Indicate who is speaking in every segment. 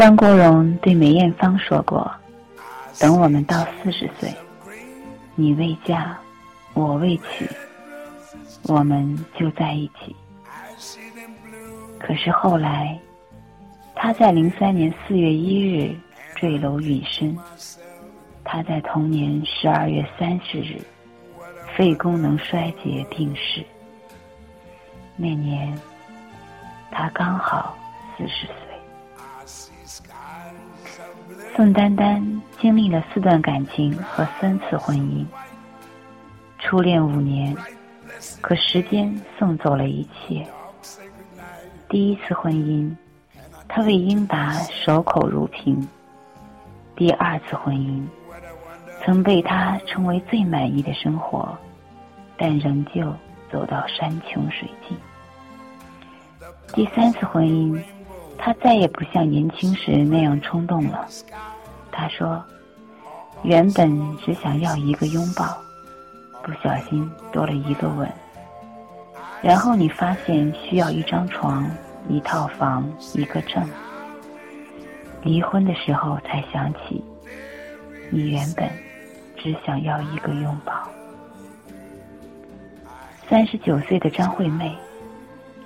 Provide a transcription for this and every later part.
Speaker 1: 张国荣对梅艳芳说过：“等我们到四十岁，你未嫁，我未娶，我们就在一起。”可是后来，他在零三年四月一日坠楼殒身。他在同年十二月三十日，肺功能衰竭病逝。那年，他刚好四十岁。宋丹丹经历了四段感情和三次婚姻，初恋五年，可时间送走了一切。第一次婚姻，他为英达守口如瓶；第二次婚姻，曾被他称为最满意的生活，但仍旧走到山穷水尽。第三次婚姻，他再也不像年轻时那样冲动了。他说：“原本只想要一个拥抱，不小心多了一个吻。”然后你发现需要一张床、一套房、一个证。离婚的时候才想起，你原本只想要一个拥抱。三十九岁的张惠妹，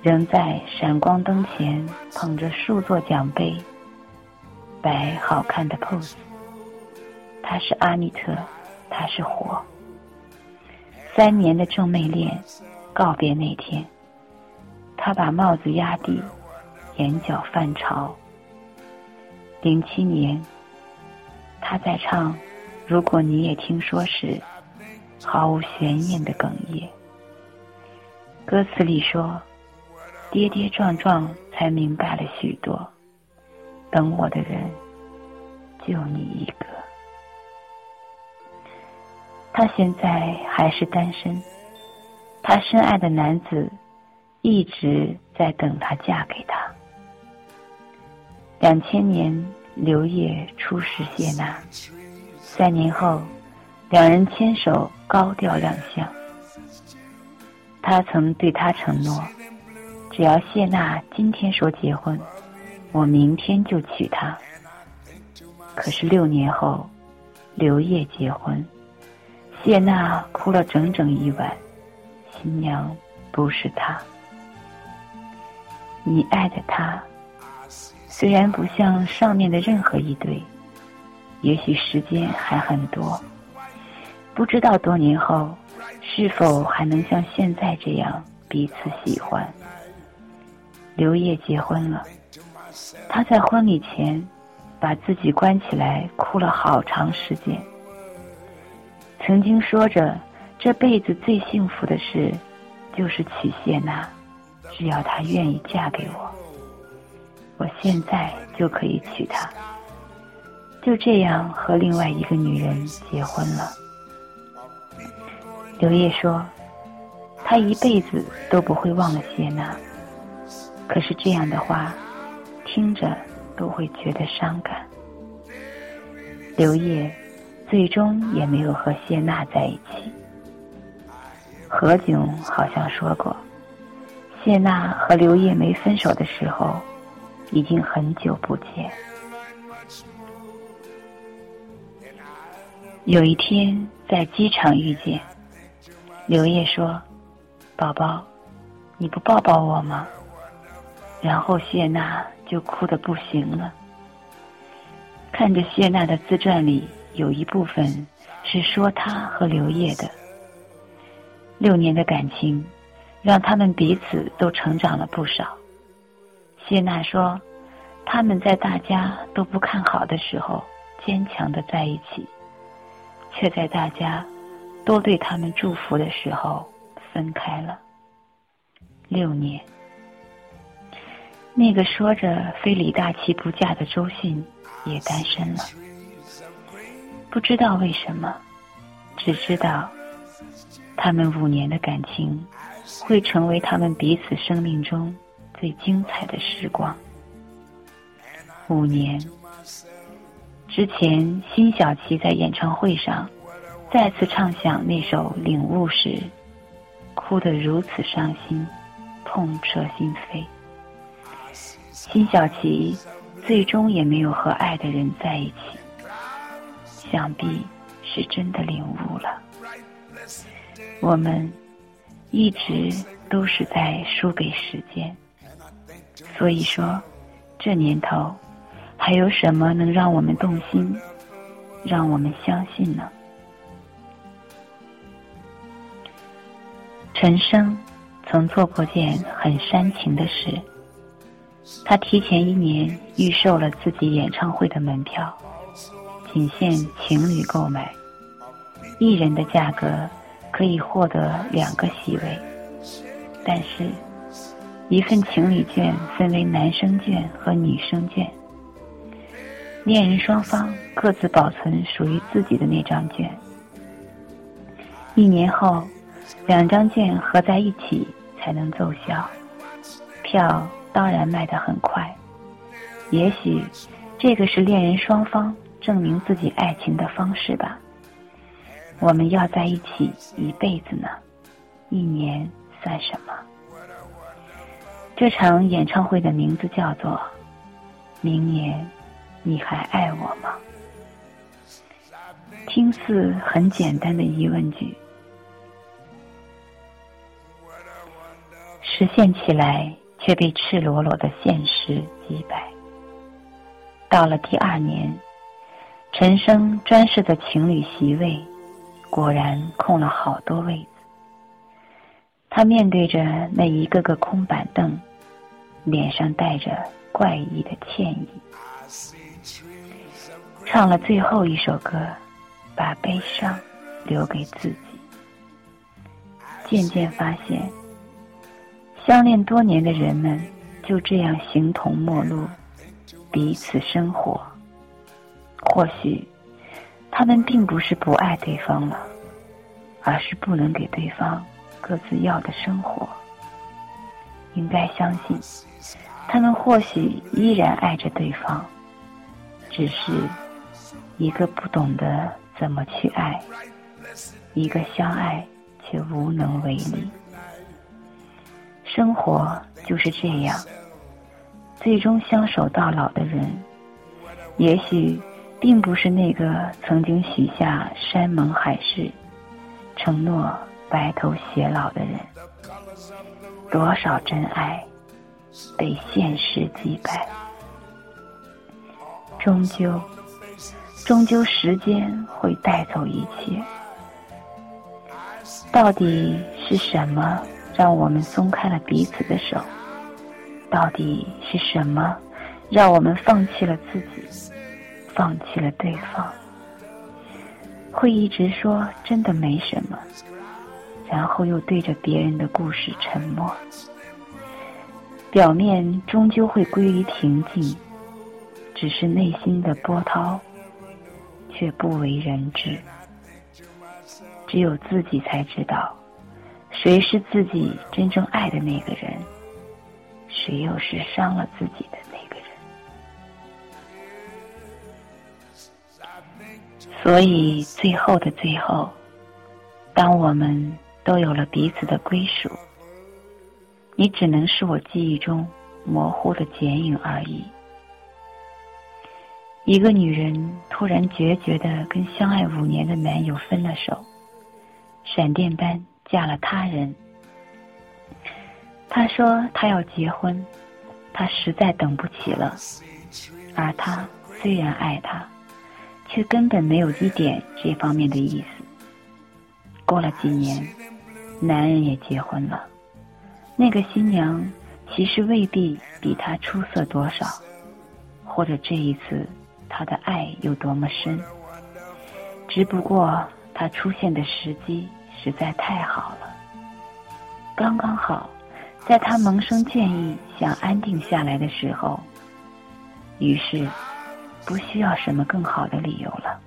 Speaker 1: 仍在闪光灯前捧着数座奖杯，摆好看的 pose。她是阿密特，她是火。三年的正妹恋。告别那天，他把帽子压低，眼角泛潮。零七年，他在唱《如果你也听说》时，毫无悬念的哽咽。歌词里说：“跌跌撞撞才明白了许多，等我的人就你一个。”他现在还是单身。他深爱的男子一直在等她嫁给他。两千年，刘烨初识谢娜，三年后，两人牵手高调亮相。他曾对她承诺，只要谢娜今天说结婚，我明天就娶她。可是六年后，刘烨结婚，谢娜哭了整整一晚。新娘不是他，你爱的他，虽然不像上面的任何一对，也许时间还很多，不知道多年后是否还能像现在这样彼此喜欢。刘烨结婚了，他在婚礼前把自己关起来哭了好长时间，曾经说着。这辈子最幸福的事，就是娶谢娜。只要她愿意嫁给我，我现在就可以娶她。就这样和另外一个女人结婚了。刘烨说，他一辈子都不会忘了谢娜。可是这样的话，听着都会觉得伤感。刘烨最终也没有和谢娜在一起。何炅好像说过，谢娜和刘烨没分手的时候，已经很久不见。有一天在机场遇见，刘烨说：“宝宝，你不抱抱我吗？”然后谢娜就哭得不行了。看着谢娜的自传里有一部分是说她和刘烨的。六年的感情，让他们彼此都成长了不少。谢娜说：“他们在大家都不看好的时候，坚强的在一起，却在大家都对他们祝福的时候分开了。”六年，那个说着非李大齐不嫁的周迅也单身了。不知道为什么，只知道。他们五年的感情，会成为他们彼此生命中最精彩的时光。五年之前，辛晓琪在演唱会上再次唱响那首《领悟》时，哭得如此伤心，痛彻心扉。辛晓琪最终也没有和爱的人在一起，想必是真的领悟了。我们一直都是在输给时间，所以说，这年头还有什么能让我们动心，让我们相信呢？陈升曾做过件很煽情的事，他提前一年预售了自己演唱会的门票，仅限情侣购买，一人的价格可以获得两个席位，但是，一份情侣券分为男生券和女生券，恋人双方各自保存属于自己的那张券，一年后。两张券合在一起才能奏效，票当然卖得很快。也许这个是恋人双方证明自己爱情的方式吧。我们要在一起一辈子呢，一年算什么？这场演唱会的名字叫做《明年你还爱我吗》，听似很简单的疑问句。实现起来，却被赤裸裸的现实击败。到了第二年，陈升专设的情侣席位，果然空了好多位子。他面对着那一个个空板凳，脸上带着怪异的歉意，唱了最后一首歌，把悲伤留给自己。渐渐发现。相恋多年的人们就这样形同陌路，彼此生活。或许他们并不是不爱对方了，而是不能给对方各自要的生活。应该相信，他们或许依然爱着对方，只是一个不懂得怎么去爱，一个相爱却无能为力。生活就是这样，最终相守到老的人，也许并不是那个曾经许下山盟海誓、承诺白头偕老的人。多少真爱被现实击败，终究，终究时间会带走一切。到底是什么？让我们松开了彼此的手，到底是什么让我们放弃了自己，放弃了对方？会一直说真的没什么，然后又对着别人的故事沉默。表面终究会归于平静，只是内心的波涛却不为人知，只有自己才知道。谁是自己真正爱的那个人？谁又是伤了自己的那个人？所以最后的最后，当我们都有了彼此的归属，你只能是我记忆中模糊的剪影而已。一个女人突然决绝的跟相爱五年的男友分了手，闪电般。嫁了他人，他说他要结婚，他实在等不起了。而他虽然爱他，却根本没有一点这方面的意思。过了几年，男人也结婚了，那个新娘其实未必比他出色多少，或者这一次他的爱有多么深，只不过他出现的时机。实在太好了，刚刚好，在他萌生建议、想安定下来的时候，于是不需要什么更好的理由了。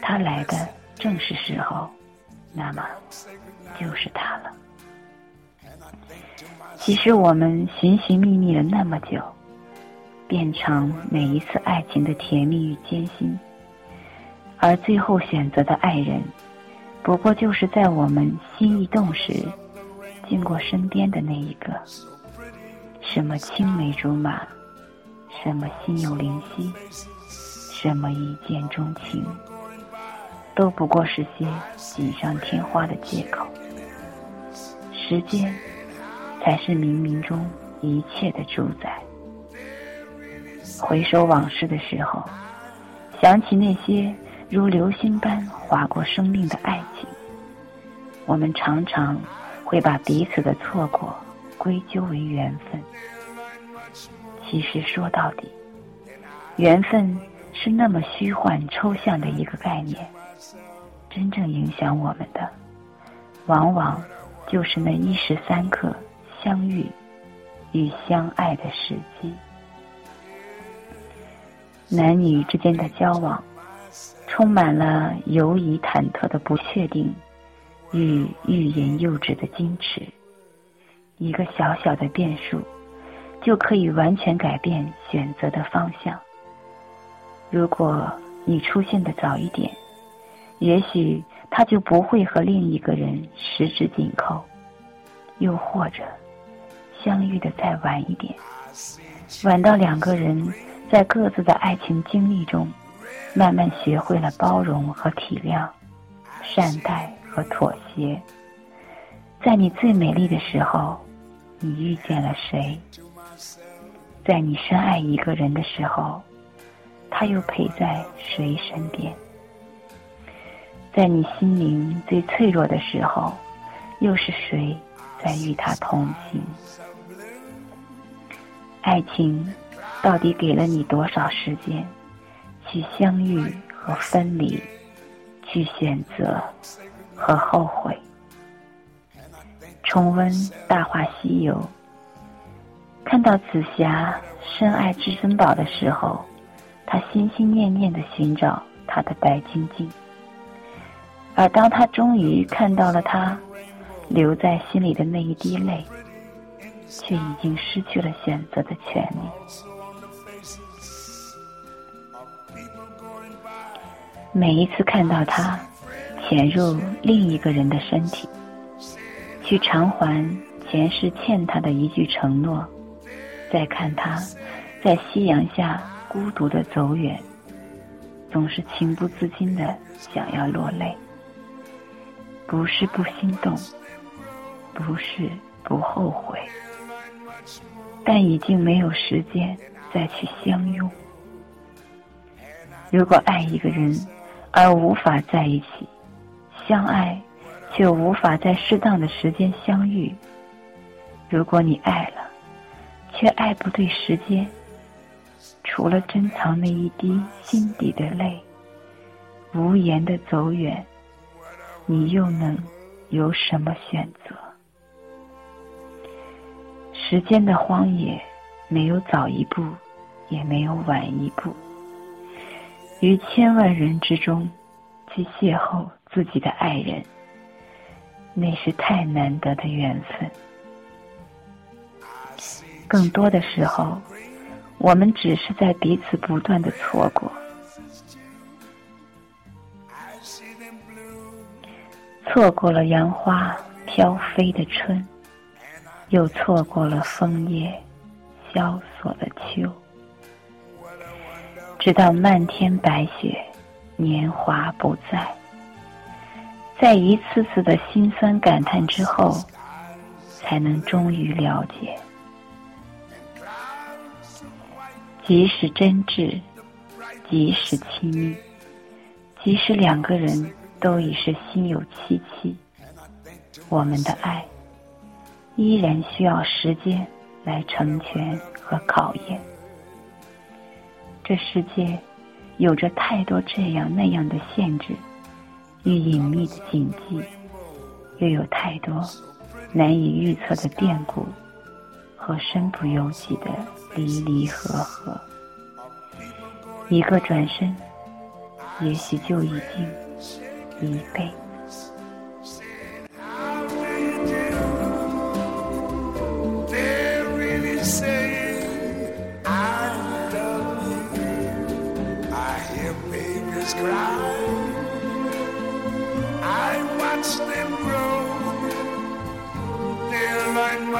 Speaker 1: 他来的正是时候，那么就是他了。其实我们寻寻觅觅了那么久，变成每一次爱情的甜蜜与艰辛，而最后选择的爱人。不过就是在我们心一动时，经过身边的那一个，什么青梅竹马，什么心有灵犀，什么一见钟情，都不过是些锦上添花的借口。时间，才是冥冥中一切的主宰。回首往事的时候，想起那些如流星般划过生命的爱情，我们常常会把彼此的错过归咎为缘分。其实说到底，缘分是那么虚幻抽象的一个概念，真正影响我们的，往往就是那一时三刻相遇与相爱的时机。男女之间的交往，充满了犹疑忐忑的不确定与欲言又止的矜持。一个小小的变数，就可以完全改变选择的方向。如果你出现的早一点，也许他就不会和另一个人十指紧扣；又或者，相遇的再晚一点，晚到两个人。在各自的爱情经历中，慢慢学会了包容和体谅，善待和妥协。在你最美丽的时候，你遇见了谁？在你深爱一个人的时候，他又陪在谁身边？在你心灵最脆弱的时候，又是谁在与他同行？爱情。到底给了你多少时间，去相遇和分离，去选择和后悔？重温《大话西游》，看到紫霞深爱至尊宝的时候，她心心念念的寻找他的白晶晶，而当他终于看到了他留在心里的那一滴泪，却已经失去了选择的权利。每一次看到他潜入另一个人的身体，去偿还前世欠他的一句承诺，再看他在夕阳下孤独的走远，总是情不自禁的想要落泪。不是不心动，不是不后悔，但已经没有时间再去相拥。如果爱一个人，而无法在一起，相爱，却无法在适当的时间相遇。如果你爱了，却爱不对时间，除了珍藏那一滴心底的泪，无言的走远，你又能有什么选择？时间的荒野，没有早一步，也没有晚一步。于千万人之中，去邂逅自己的爱人，那是太难得的缘分。更多的时候，我们只是在彼此不断的错过，错过了杨花飘飞的春，又错过了枫叶萧索的秋。直到漫天白雪，年华不再，在一次次的心酸感叹之后，才能终于了解，即使真挚，即使亲密，即使两个人都已是心有戚戚，我们的爱依然需要时间来成全和考验。这世界有着太多这样那样的限制与隐秘的禁忌，又有太多难以预测的变故和身不由己的离离合合。一个转身，也许就已经一辈子。